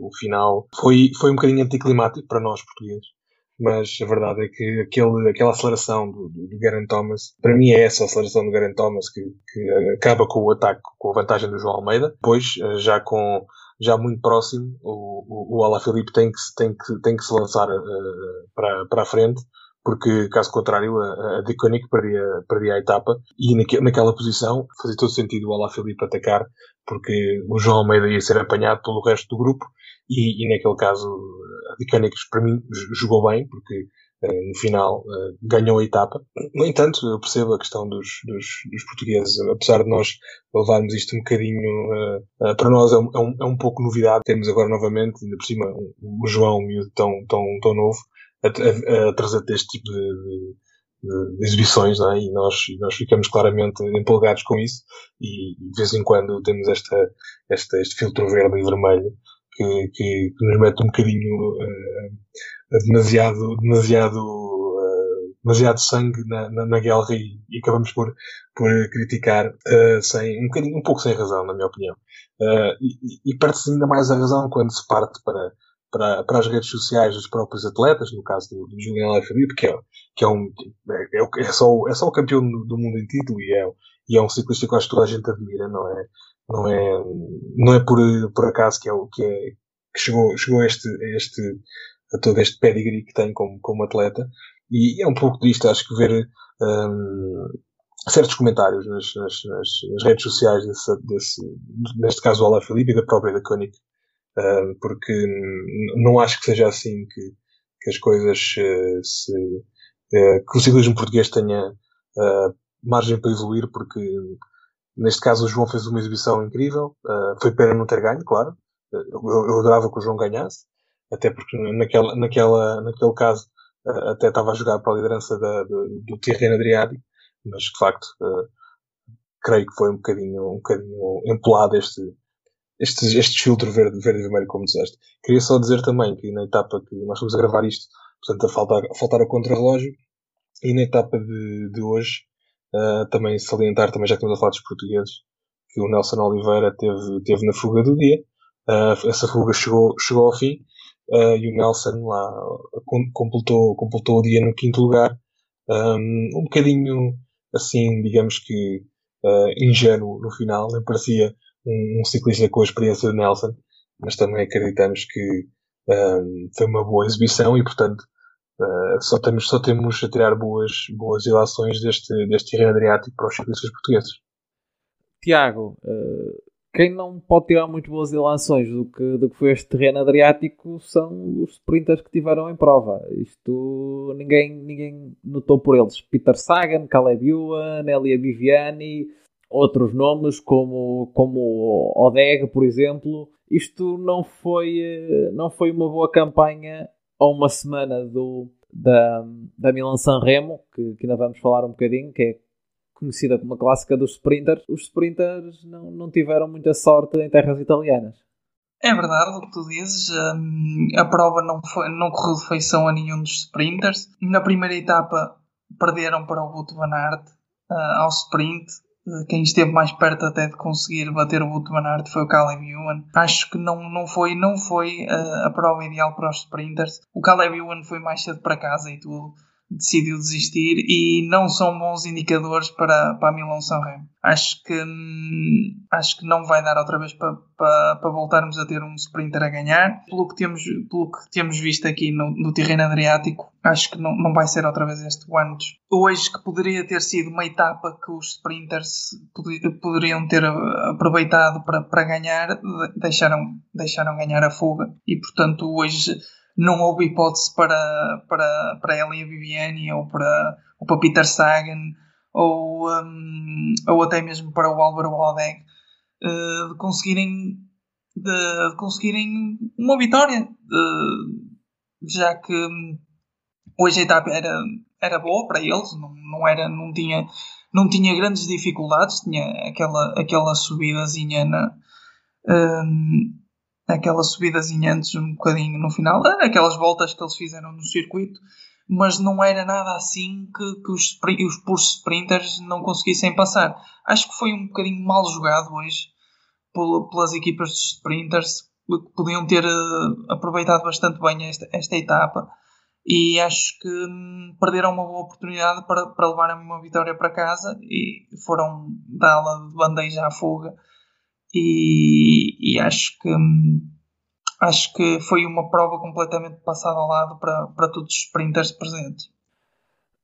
o final foi, foi um bocadinho anticlimático para nós portugueses. Mas a verdade é que aquele, aquela aceleração do, do, do Garen Thomas, para mim é essa aceleração do Garen Thomas que, que acaba com o ataque, com a vantagem do João Almeida. Depois, eh, já com já muito próximo, o, o, o tem que, tem que, tem que se lançar uh, para, para a frente porque caso contrário a, a Deconic perdia, perdia a etapa. E naque, naquela posição fazia todo sentido o Alaphilippe atacar porque o João Almeida ia ser apanhado pelo resto do grupo. E, e naquele caso a Deconic para mim jogou bem porque no final uh, ganhou a etapa. No entanto, eu percebo a questão dos, dos, dos portugueses, apesar de nós levarmos isto um bocadinho, uh, para nós é um, é um, é um pouco novidade. Temos agora novamente, ainda por cima, o João, um tão, tão, tão novo, a, a, a trazer este tipo de, de, de exibições, é? e nós, nós ficamos claramente empolgados com isso, e de vez em quando temos esta, esta, este filtro verde e vermelho que, que, que nos mete um bocadinho uh, demasiado, demasiado, uh, demasiado sangue na, na, na guerra e, e, acabamos por, por criticar uh, sem, um bocadinho, um pouco sem razão, na minha opinião. e, e perde-se ainda mais a razão quando se parte para, para, para as redes sociais dos próprios atletas, no caso do, do Julian Alaphilippe, que é, que é um, é, é, é, só, é só o campeão do mundo em título e é, e é um ciclista que acho que toda a gente admira, não é? Não é, não é por, por acaso que é o que é, que chegou, chegou a este, a este, a todo este pedigree que tem como, como atleta. E é um pouco disto, acho que ver, um, certos comentários nas, nas, nas, redes sociais desse, desse, neste caso o Alaphilippe e da própria da Koenig, uh, porque não acho que seja assim que, que as coisas uh, se, uh, que o ciclismo português tenha margem para evoluir, porque neste caso o João fez uma exibição incrível, foi pena não ter ganho, claro, eu, eu adorava que o João ganhasse, até porque naquela, naquela, naquele caso até estava a jogar para a liderança da, do, do terreno Adriático, mas de facto creio que foi um bocadinho, um bocadinho empolado este, estes, estes filtros verde, verde e vermelho, como disseste. Queria só dizer também que na etapa que nós estamos a gravar isto, portanto, a faltar, a faltar o contrarrelógio, e na etapa de, de hoje, uh, também salientar, também já que estamos a falar dos portugueses, que o Nelson Oliveira teve, teve na fuga do dia. Uh, essa fuga chegou, chegou ao fim, uh, e o Nelson lá completou, completou o dia no quinto lugar. Um, um bocadinho, assim, digamos que, ingênuo no final, nem parecia um, um, ciclista com a experiência de Nelson, mas também acreditamos que um, foi uma boa exibição e, portanto, uh, só, temos, só temos a tirar boas, boas ilações deste, deste terreno adriático para os ciclistas portugueses. Tiago, uh, quem não pode tirar muito boas ilações do que, do que foi este terreno adriático são os sprinters que tiveram em prova. Isto ninguém, ninguém notou por eles. Peter Sagan, Caleb Ewan, Elia Viviani, outros nomes como, como Odeg, por exemplo. Isto não foi, eh, não foi uma boa campanha a uma semana do, da, da Milan San Remo, que, que ainda vamos falar um bocadinho, que é conhecida como a clássica dos sprinters. Os sprinters não, não tiveram muita sorte em terras italianas. É verdade o que tu dizes. Um, a prova não, foi, não correu de feição a nenhum dos sprinters. Na primeira etapa perderam para o Wout van Aert uh, ao sprint quem esteve mais perto até de conseguir bater o Wout foi o Caleb Ewan. Acho que não, não foi, não foi uh, a prova ideal para os sprinters. O Caleb Ewan foi mais cedo para casa e tudo decidiu desistir e não são bons indicadores para, para a Milão Sanremo. Acho que hum, acho que não vai dar outra vez para, para, para, voltarmos a ter um sprinter a ganhar. Pelo que temos, pelo que temos visto aqui no, no terreno Adriático, acho que não, não vai ser outra vez este Wantos. Hoje que poderia ter sido uma etapa que os sprinters poderiam ter aproveitado para, para ganhar, deixaram, deixaram ganhar a fuga e portanto hoje não houve hipótese para, para, para Elia Viviani ou para, ou para Peter Sagan ou, um, ou até mesmo para o Álvaro Aldeig uh, de conseguirem de, de, conseguirem uma vitória já que hum, hoje a etapa era, era boa para eles não, não, era, não, tinha, não tinha grandes dificuldades tinha aquela, aquela subidazinha na, um, aquela subidazinha antes um bocadinho no final, aquelas voltas que eles fizeram no circuito, mas não era nada assim que, que os, os puros sprinters não conseguissem passar. Acho que foi um bocadinho mal jogado hoje pelas equipas de sprinters, que podiam ter uh, aproveitado bastante bem esta, esta etapa. E acho que hum, perderam uma boa oportunidade para, para levarem uma vitória para casa e foram dá-la de bandeja à fuga e, e acho que acho que foi uma prova completamente passada ao lado para, para todos os sprinters presentes.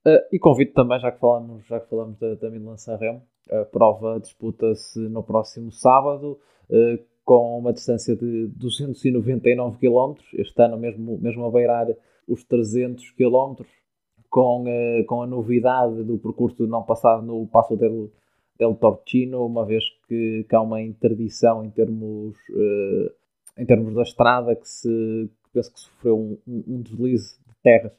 Uh, e convido também, já que falamos, já que falamos da, da Milan Sanremo, a prova disputa-se no próximo sábado uh, com uma distância de 299 km, este ano mesmo, mesmo a beirar os 300 km, com, uh, com a novidade do percurso não passado no Passo del, del Tortino, uma vez que, que há uma interdição em termos, uh, em termos da estrada que, se, que penso que sofreu um, um, deslize de terras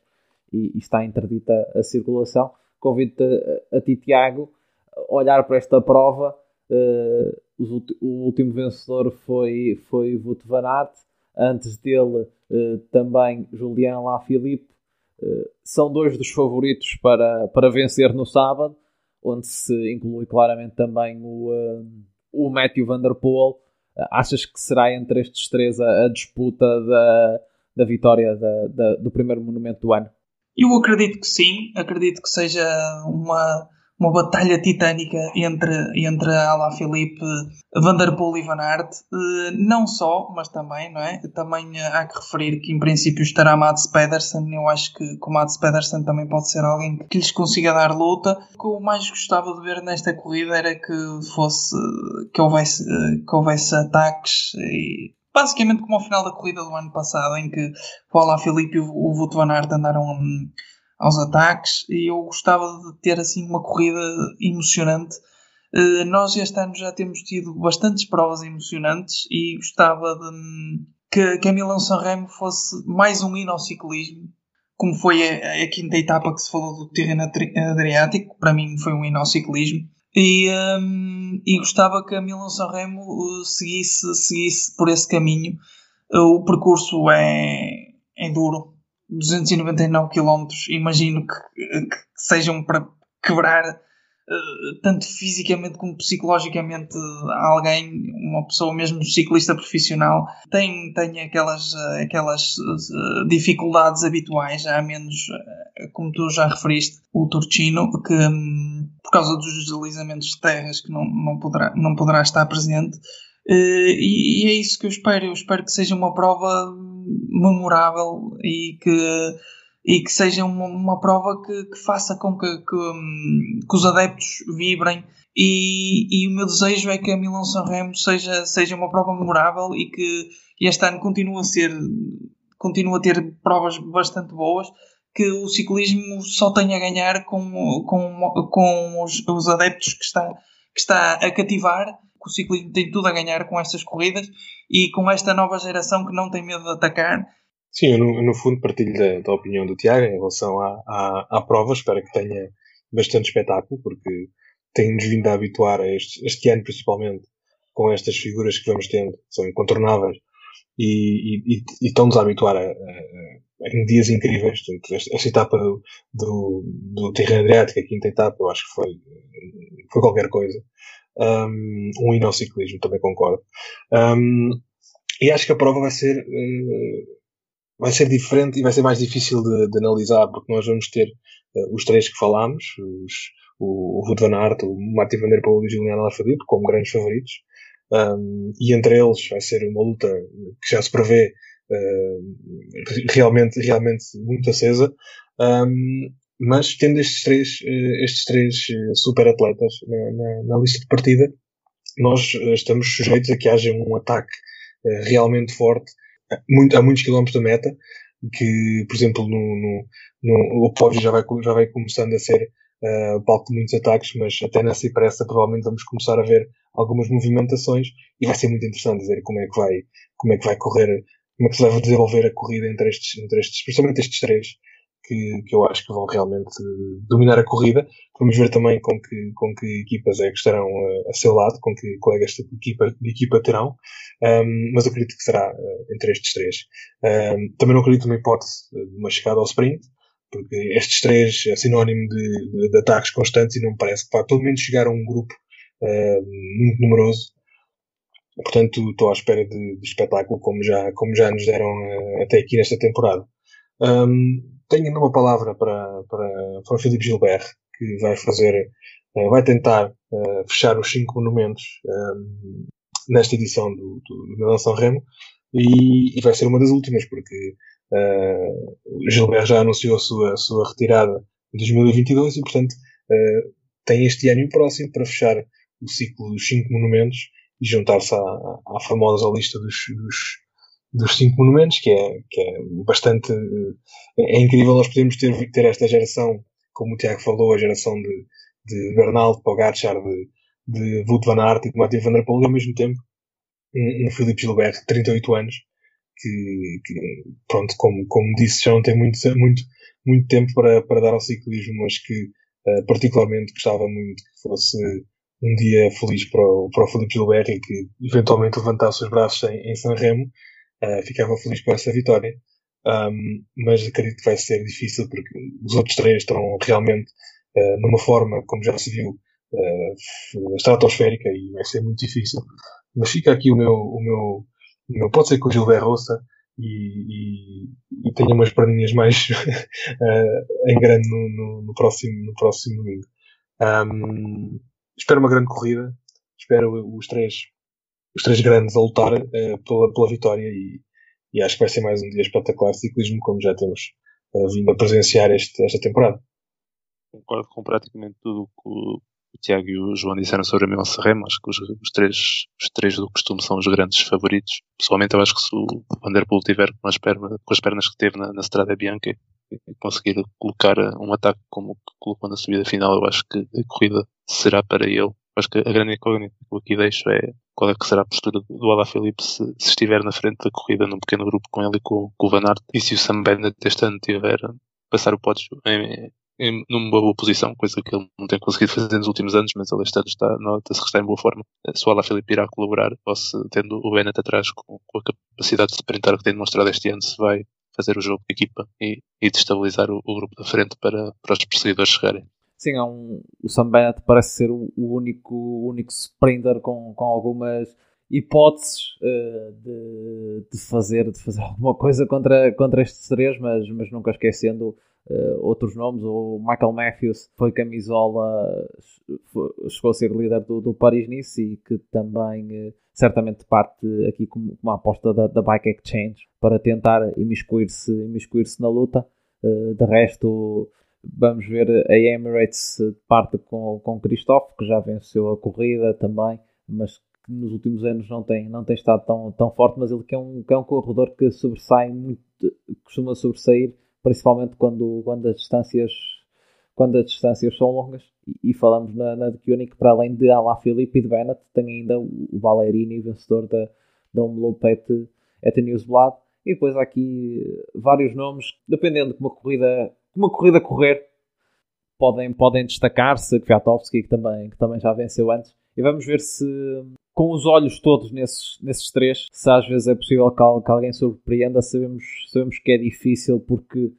e, e, está interdita a circulação. Convido-te a, a, ti, Tiago, a olhar para esta prova. Uh, o último vencedor foi, foi Wout van Aert, antes dele uh, também Julian Lafilippe. Uh, são dois dos favoritos para, para vencer no sábado onde se inclui claramente também o, uh, o Matthew Van Der Poel. Uh, achas que será entre estes três a, a disputa da, da vitória da, da, do primeiro monumento do ano? Eu acredito que sim, acredito que seja uma uma batalha titânica entre, entre Alaphilippe, Vanderpool e Van Aert. Eh, não só, mas também, não é? Também eh, há que referir que em princípio estará Mats Pedersen. Eu acho que o Mats Pedersen também pode ser alguém que lhes consiga dar luta. O que eu mais gostava de ver nesta corrida era que fosse que houvesse, eh, que houvesse ataques e basicamente como ao final da corrida do ano passado, em que o Alaphilippe e o Wout Van Aert andaram aos ataques e eu gostava de ter assim uma corrida emocionante. Uh, nós este ano já temos tido bastantes provas emocionantes e gostava de que, que a Milan Sanremo fosse mais um hino ao ciclismo, como foi a, a, quinta etapa que se falou do terreno Adriático, para mim foi um hino ao ciclismo. E, um, e gostava que a Milan Sanremo uh, seguisse, seguisse por esse caminho. Uh, o percurso é, é duro, 299 km, imagino que, que sejam para quebrar uh, tanto fisicamente como psicologicamente alguém, uma pessoa mesmo ciclista profissional, tem, tem aquelas, aquelas uh, dificuldades habituais, já menos, como tu já referiste, o Turchino, que um, por causa dos deslizamentos de terras que não, não, poderá, não poderá estar presente. E, e é isso que eu espero. Eu espero que seja uma prova memorável e que, e que seja uma, uma prova que, que, faça com que, que, hum, que, os adeptos vibrem. E, e o meu desejo é que a Milão Sanremo seja, seja uma prova memorável e que este ano continue a ser continue a ter provas bastante boas que o ciclismo só tem a ganhar com, com, com os, os adeptos que está, que está a cativar que o ciclismo tem tudo a ganhar com estas corridas e com esta nova geração que não tem medo de atacar. Sim, eu no, no fundo partilho da, da, opinião do Tiago em relação à, à, à prova. Espero que tenha bastante espetáculo, porque tem-nos vindo a habituar a este, este ano, principalmente, com estas figuras que vamos tendo, que são incontornáveis, e, e, e estão-nos a habituar a, a, a, dias incríveis. Esta, etapa do, do, do Terreno Adriático, a quinta etapa, eu acho que foi, foi qualquer coisa um, um hino ao ciclismo, também concordo. Um, e acho que a prova vai ser, uh, vai ser diferente e vai ser mais difícil de, de analisar, porque nós vamos ter uh, os três que falámos, os, o, o Aert, o Martin van der Poel e o Juliano Alaphilippe, como grandes favoritos. Um, e entre eles vai ser uma luta que já se prevê uh, realmente, realmente muito acesa. Um, mas tendo estes três, eh, estes três eh, super atletas na, na, na, lista de partida, nós eh, estamos sujeitos a que haja um ataque realmente forte a muitos quilómetros da meta, que, por exemplo, no, no, no o pódio já vai, já vai começando a ser uh, palco de muitos ataques, mas até na Cipressa provavelmente vamos começar a ver algumas movimentações e vai ser muito interessante ver como é que vai, como é que vai correr, como é que se vai desenvolver a corrida entre estes, entre estes, principalmente estes três, que, que eu acho que vão realmente dominar a corrida. Vamos ver também com que, com que equipas é que estarão uh, a seu lado, com que colegas de equipa, de equipa terão, um, mas eu acredito que será uh, entre estes três. Um, também não acredito numa hipótese de uma chegada ao sprint, porque estes três é sinónimo de, de, de ataques constantes e não me parece que pelo menos chegar a um grupo uh, muito numeroso. Portanto, estou à espera de, de, espetáculo como já, como já nos deram uh, até aqui nesta temporada. Um, tenho ainda uma palavra para, para, para o Filipe Gilbert, que vai fazer, uh, vai tentar uh, fechar os cinco monumentos um, nesta edição do, do, do São Remo e, e, vai ser uma das últimas, porque uh, Gilbert já anunciou a sua, a sua retirada em 2022 e, portanto, uh, tem este ano e o próximo para fechar o ciclo dos cinco monumentos e juntar-se à, à, famosa lista dos, dos, dos cinco monumentos, que é, que é bastante. É, é incrível nós podemos ter, ter esta geração, como o Tiago falou, a geração de, de Bernal, de Pogacar, de, de Wout van Aert e de Mathieu Van Der Poel, e ao mesmo tempo um, um Filipe Gilbert de 38 anos, que, que, pronto, como, como disse, já não tem muito, muito, muito tempo para, para dar ao ciclismo, mas que uh, particularmente gostava muito que fosse um dia feliz para o, para o Felipe Gilbert e que eventualmente levantasse os braços em, em San Remo, uh, ficava feliz com essa vitória. Um, mas acredito que vai ser difícil porque os outros três estão realmente uh, numa forma, como já se viu, uh, estratosférica e vai ser muito difícil. Mas fica aqui o meu, o meu, não pode ser que o Gilbert Roça e, e, e tenha umas perninhas mais uh, em grande no, no, no, próximo, no próximo domingo. Um, espero uma grande corrida. Espero os três, os três grandes a lutar uh, pela, pela vitória e, e, acho que vai ser mais um dia espetacular de ciclismo, como já temos uh, vindo a presenciar este, esta temporada. Concordo com praticamente tudo o que o Tiago e o João disseram sobre a Milan Serremo, acho que os, os, três, os três do costume são os grandes favoritos. Pessoalmente, eu acho que se o Vanderpool tiver com as, pernas, com as pernas que teve na, na Strada Bianca e conseguir colocar um ataque como colocou na subida final, eu acho que a corrida será para ele. Acho que a grande incógnita que eu aqui deixo é qual é que será a postura do Alaphilippe se, se estiver na frente da corrida num pequeno grupo com ele e com, com o Van Aert e se o Sam Bennett este ano tiver passar o pódio em, em, numa boa posição, coisa que ele não tem conseguido fazer nos últimos anos, mas ele este ano está, nota-se que está em boa forma. Se o Alaphilippe irá colaborar, ou se tendo o Bennett atrás com, com, a capacidade de sprintar que tem demonstrado este ano, se vai fazer o jogo de equipa e, e destabilizar o, o, grupo da frente para, para os perseguidores chegarem. Sim, um, o Sam Bennett parece ser o, único, o único sprinter com, com algumas hipóteses uh, de, de, fazer, de fazer alguma coisa contra, contra estes três, mas, mas nunca esquecendo uh, outros nomes. O Michael Matthews foi camisola, foi, chegou a ser líder do, do Paris-Nice e que também uh, certamente parte aqui como uma aposta da, da Bike Exchange para tentar imiscuir-se imiscuir na luta. De resto, vamos ver a Emirates parte com, com Christophe, que já venceu a corrida também, mas que nos últimos anos não tem, não tem estado tão, tão forte, mas ele que é um, que é um corredor que sobressai muito, costuma sobressair principalmente quando, quando as distâncias quando as distâncias são longas. E, e falamos na, na de Koenig para além de Alaphilippe e de Bennett tem ainda o, Ballerini vencedor da, da Umlopet at Newsblad e depois há aqui vários nomes dependendo de como a corrida como a corrida correr podem, podem destacar-se Kwiatowski que também, que também já venceu antes. E vamos ver se com os olhos todos nesses, nesses três, se às vezes é possível que, que alguém surpreenda, sabemos, sabemos que é difícil porque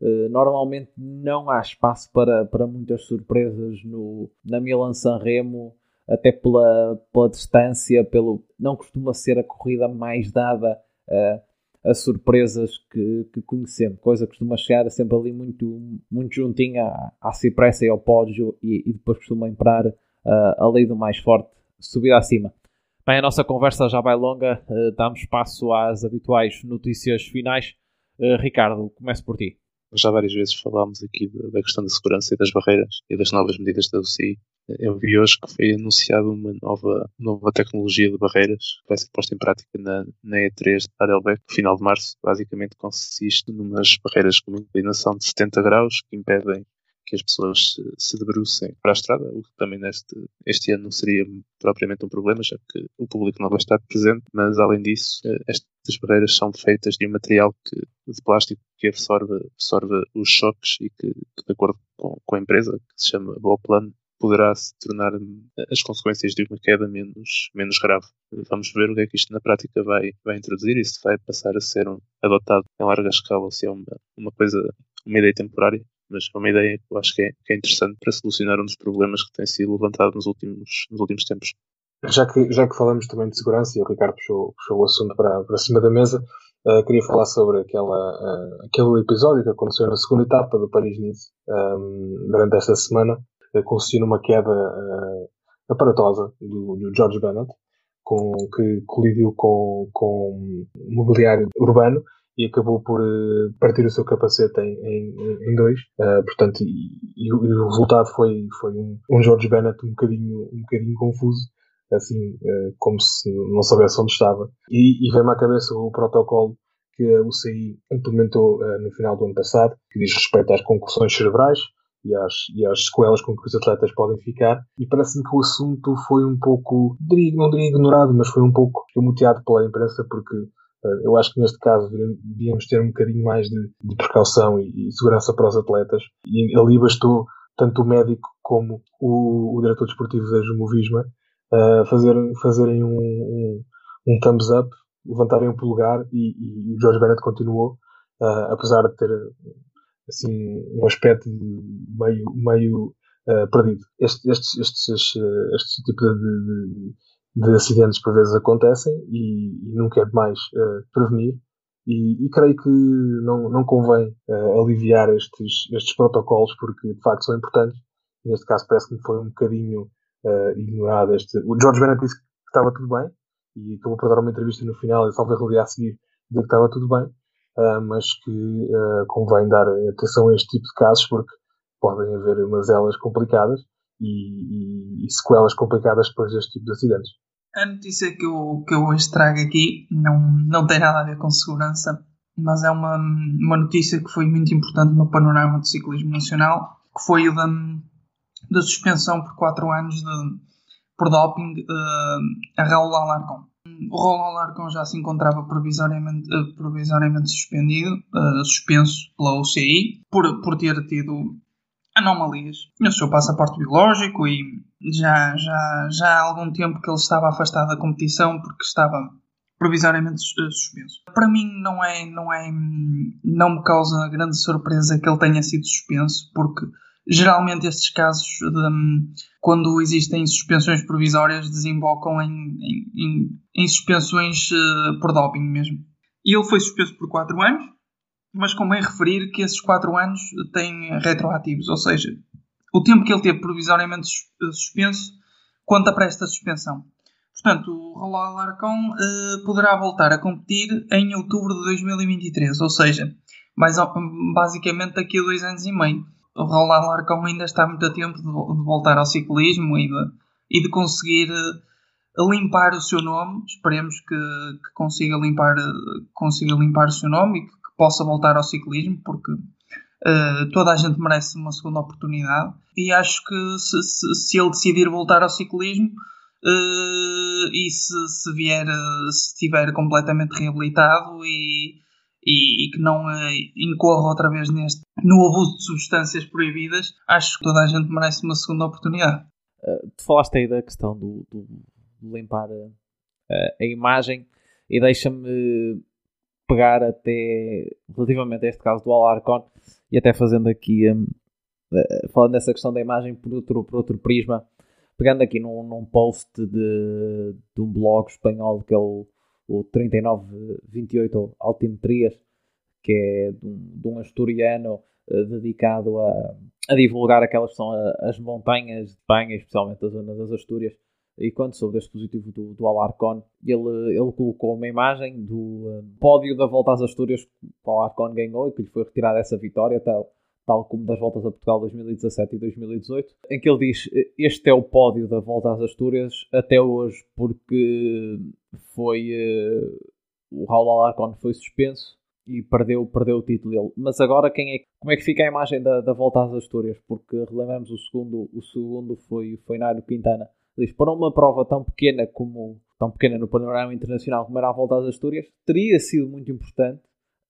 uh, normalmente não há espaço para, para muitas surpresas no, na Milan San Remo, até pela, pela distância, pelo, não costuma ser a corrida mais dada uh, a surpresas que, que conhecemos. Coisa que costuma chegar sempre ali muito, muito juntinha à, à Cipressa e ao pódio e, e depois costuma imperar uh, a lei do mais forte subida acima. Bem, a nossa conversa já vai longa, uh, damos espaço às habituais notícias finais. Uh, Ricardo, começo por ti. Já várias vezes falámos aqui da questão da segurança e das barreiras e das novas medidas da UCI. Eu vi hoje que foi anunciada uma nova, nova tecnologia de barreiras que vai ser posta em prática na, na E3 de Heidelberg, no final de março. Basicamente consiste numas barreiras com uma inclinação de 70 graus que impedem que as pessoas se, se debrucem para a estrada, o que também neste este ano não seria propriamente um problema, já que o público não vai estar presente, mas além disso, eh, estas barreiras são feitas de um material que, de plástico que absorve, absorve os choques e que, que de acordo com, com, a empresa, que se chama Boplan, poderá se tornar as consequências de uma queda menos, menos grave. Vamos ver o que é que isto na prática vai, vai introduzir e se vai passar a ser um, adotado em larga escala ou se é uma, uma coisa, uma ideia temporária mas é uma ideia que eu acho que é, que é, interessante para solucionar um dos problemas que tem sido levantado nos últimos, nos últimos tempos. Já que, já que falamos também de segurança e o Ricardo puxou, puxou o assunto para, para cima da mesa, uh, queria falar sobre aquela, uh, aquele episódio que aconteceu na segunda etapa do Paris-Nice um, durante esta semana, consistiu numa queda uh, aparatosa do, do George Bennett, com, que colidiu com, com mobiliário urbano e acabou por uh, partir o seu capacete em, em, em dois. Uh, portanto, e, e, o, resultado foi, foi um, um George Bennett um bocadinho, um bocadinho confuso, assim, uh, como se não soubesse onde estava. E, e veio-me à cabeça o protocolo que a UCI implementou no final do ano passado, que diz respeito às concussões cerebrais, e às, e às sequelas com que os atletas podem ficar. E parece-me que o assunto foi um pouco, não diria ignorado, mas foi um pouco escamoteado pela imprensa, porque eh, eu acho que neste caso devíamos ter um bocadinho mais de, de precaução e, e, segurança para os atletas. E ali bastou tanto o médico como o, o diretor desportivo da Jumovisma uh, fazerem, fazerem um, um, um, thumbs up, levantarem um polegar e, e, o Jorge Bennett continuou, uh, apesar de ter assim, um aspecto meio, meio uh, perdido. Este, estes, estes, estes, este tipo de, de, de acidentes por vezes acontecem e, e nunca é demais uh, prevenir. E, e, creio que não, não convém uh, aliviar estes, estes protocolos porque de facto são importantes. Neste caso parece que foi um bocadinho ignorado este. O George Bennett disse que estava tudo bem e acabou por dar uma entrevista no final e talvez no dia a seguir dizer que estava tudo bem, uh, mas que convém dar atenção a este tipo de casos porque podem haver umas elas complicadas e, e, e sequelas complicadas depois deste tipo de acidentes. A notícia que eu, que eu hoje trago aqui não, não tem nada a ver com segurança, mas é uma, uma notícia que foi muito importante no panorama do ciclismo nacional, que foi o da, da suspensão por 4 anos de, por doping uh, a Raul Alarcón. O Alarcón já se encontrava provisoriamente, uh, provisoriamente suspendido, uh, suspenso pela UCI, por, por ter tido anomalias no seu passaporte biológico e já, já, já há algum tempo que ele estava afastado da competição porque estava provisoriamente eh, suspenso. Para mim não é, não é, não me causa grande surpresa que ele tenha sido suspenso, porque geralmente estes casos de, quando existem suspensões provisórias desembocam em, em, em, em suspensões uh, por doping mesmo. E ele foi suspenso por 4 anos, mas convém referir que esses 4 anos têm retroativos, ou seja, o tempo que ele teve provisoriamente suspenso conta para esta suspensão. Portanto, o Rolando Alarcón uh, poderá voltar a competir em outubro de 2023, ou seja, mais, basicamente daqui a dois anos e meio. O Rolando Alarcón ainda está muito a tempo de, de voltar ao ciclismo e de, e de conseguir uh, limpar o seu nome. Esperemos que, que consiga, limpar, uh, consiga limpar o seu nome e que, que possa voltar ao ciclismo, porque Uh, toda a gente merece uma segunda oportunidade e acho que se, se, se ele decidir voltar ao ciclismo uh, e se, se vier se estiver completamente reabilitado e, e, e que não uh, incorra outra vez neste no abuso de substâncias proibidas, acho que toda a gente merece uma segunda oportunidade. tu falaste aí da questão do, do limpar a imagem e deixa-me pegar até relativamente a este caso do Alarcon e até fazendo aqui um, eh, falando dessa questão da imagem por outro, por outro prisma, pegando aqui num, num post de, de, um blog espanhol que é o, o 3928 Altimetrias, que é de um, de um asturiano uh, dedicado a, a divulgar aquelas que são a, as montanhas de Espanha, especialmente a zona das Astúrias, e quando soube deste dispositivo do, do Alarcon, ele, ele colocou uma imagem do uh, pódio da volta às Astúrias que o Alarcon ganhou e que lhe foi retirada essa vitória, tal, tal como das voltas a Portugal 2017 e 2018, em que ele diz este é o pódio da volta às Astúrias até hoje porque foi uh, o Raul Alarcon foi suspenso e perdeu, perdeu o título dele. Mas agora quem é, como é que fica a imagem da, da volta às Astúrias? Porque relembramos o segundo, o segundo foi, foi Nairo Quintana. Diz, para uma prova tão pequena como tão pequena no panorama internacional como era a volta às Astúrias, teria sido muito importante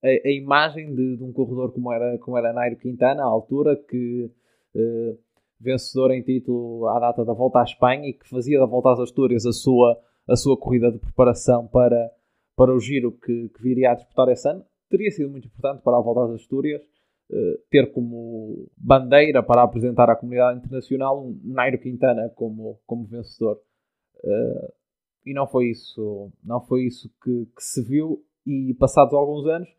a, a imagem de, de, um corredor como era, como era Nairo Quintana, à altura, que uh, vencedor em título à data da volta à Espanha e que fazia da volta às Astúrias a sua, a sua corrida de preparação para, para o giro que, que viria a disputar esse ano. Teria sido muito importante para a volta às Astúrias uh, ter como bandeira para apresentar à comunidade internacional um Nairo Quintana como, como vencedor. Uh, e não foi isso, não foi isso que, que se viu e passados alguns anos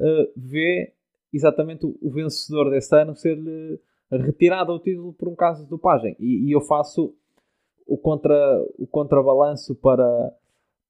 uh, vê exatamente o, o, vencedor desse ano ser-lhe retirado o título por um caso de dopagem. E, e eu faço o, contra, o contrabalanço para,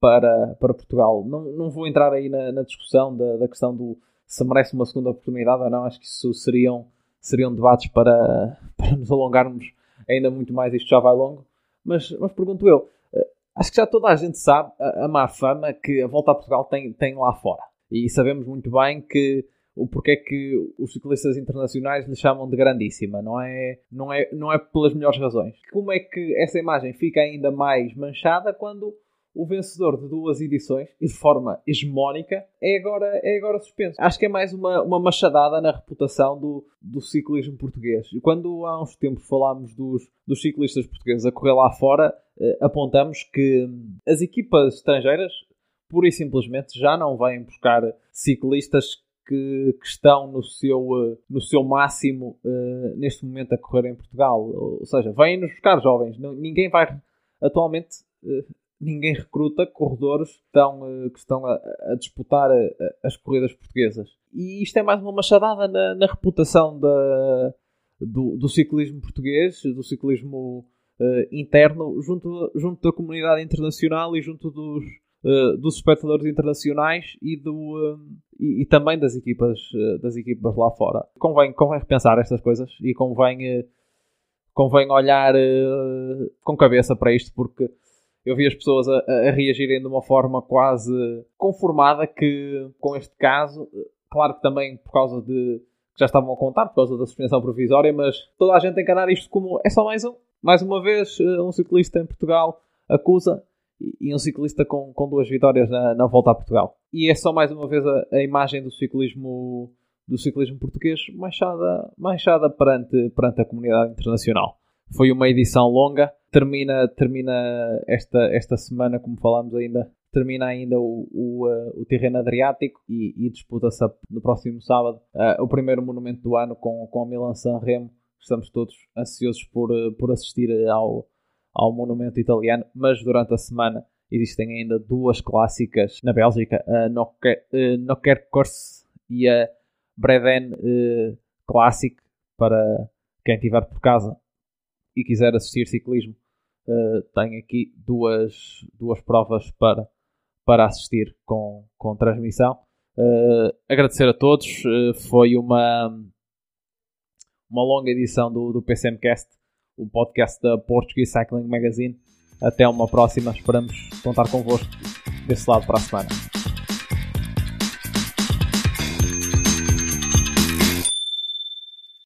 para, para Portugal. Não, não vou entrar aí na, na discussão da, da, questão do se merece uma segunda oportunidade ou não. Acho que isso seriam, seriam debates para, para nos alongarmos ainda muito mais. Isto já vai longo. Mas, mas pergunto eu, eh, acho que já toda a gente sabe a, a má fama que a volta a Portugal tem, tem lá fora. E sabemos muito bem que o porquê que os ciclistas internacionais lhe chamam de grandíssima, não é, não, é, não é pelas melhores razões. Como é que essa imagem fica ainda mais manchada quando o vencedor de duas edições e de forma hegemónica é agora, é agora suspenso. Acho que é mais uma, uma machadada na reputação do, do ciclismo português. Quando há uns tempos falámos dos, dos ciclistas portugueses a correr lá fora, eh, apontamos que as equipas estrangeiras pura e simplesmente já não vêm buscar ciclistas que, que estão no seu, uh, no seu máximo uh, neste momento a correr em Portugal. Ou seja, vêm-nos buscar jovens. ninguém vai. Atualmente, uh, ninguém recruta corredores que estão, que estão a, a disputar as corridas portuguesas. E isto é mais uma machadada na, na reputação da, do, do, ciclismo português, do ciclismo interno, junto, junto da comunidade internacional e junto dos uh, dos espectadores internacionais e, do, uh, e, e, também das equipas, uh, das equipas lá fora. Convém, convém repensar estas coisas e convém, convém olhar com cabeça para isto porque eu vi as pessoas a, a, reagirem de uma forma quase conformada que com este caso, claro que também por causa de já estavam a contar por causa da suspensão provisória, mas toda a gente encarar isto como é só mais um. Mais uma vez, um ciclista em Portugal acusa e um ciclista com, com duas vitórias na, na volta a Portugal. E é só mais uma vez a, a imagem do ciclismo do ciclismo português manchada, manchada perante, perante a comunidade internacional. Foi uma edição longa, termina, termina esta, esta semana, como falámos ainda, termina ainda o, o, uh, o terreno Adriático e, e disputa-se no próximo sábado uh, o primeiro monumento do ano com, com a Milan San Remo. Estamos todos ansiosos por, uh, por assistir ao, ao monumento italiano, mas durante a semana existem ainda duas clássicas na Bélgica, a Nokkerkors e a Breden uh, Classic, para quem estiver por casa e quiser assistir ciclismo. Uh, tem aqui duas, duas provas para, para assistir com, com transmissão. Uh, agradecer a todos, uh, foi uma, uma longa edição do, do PCMcast o podcast da Portuguese Cycling Magazine. Até uma próxima, esperamos contar convosco desse lado para a semana.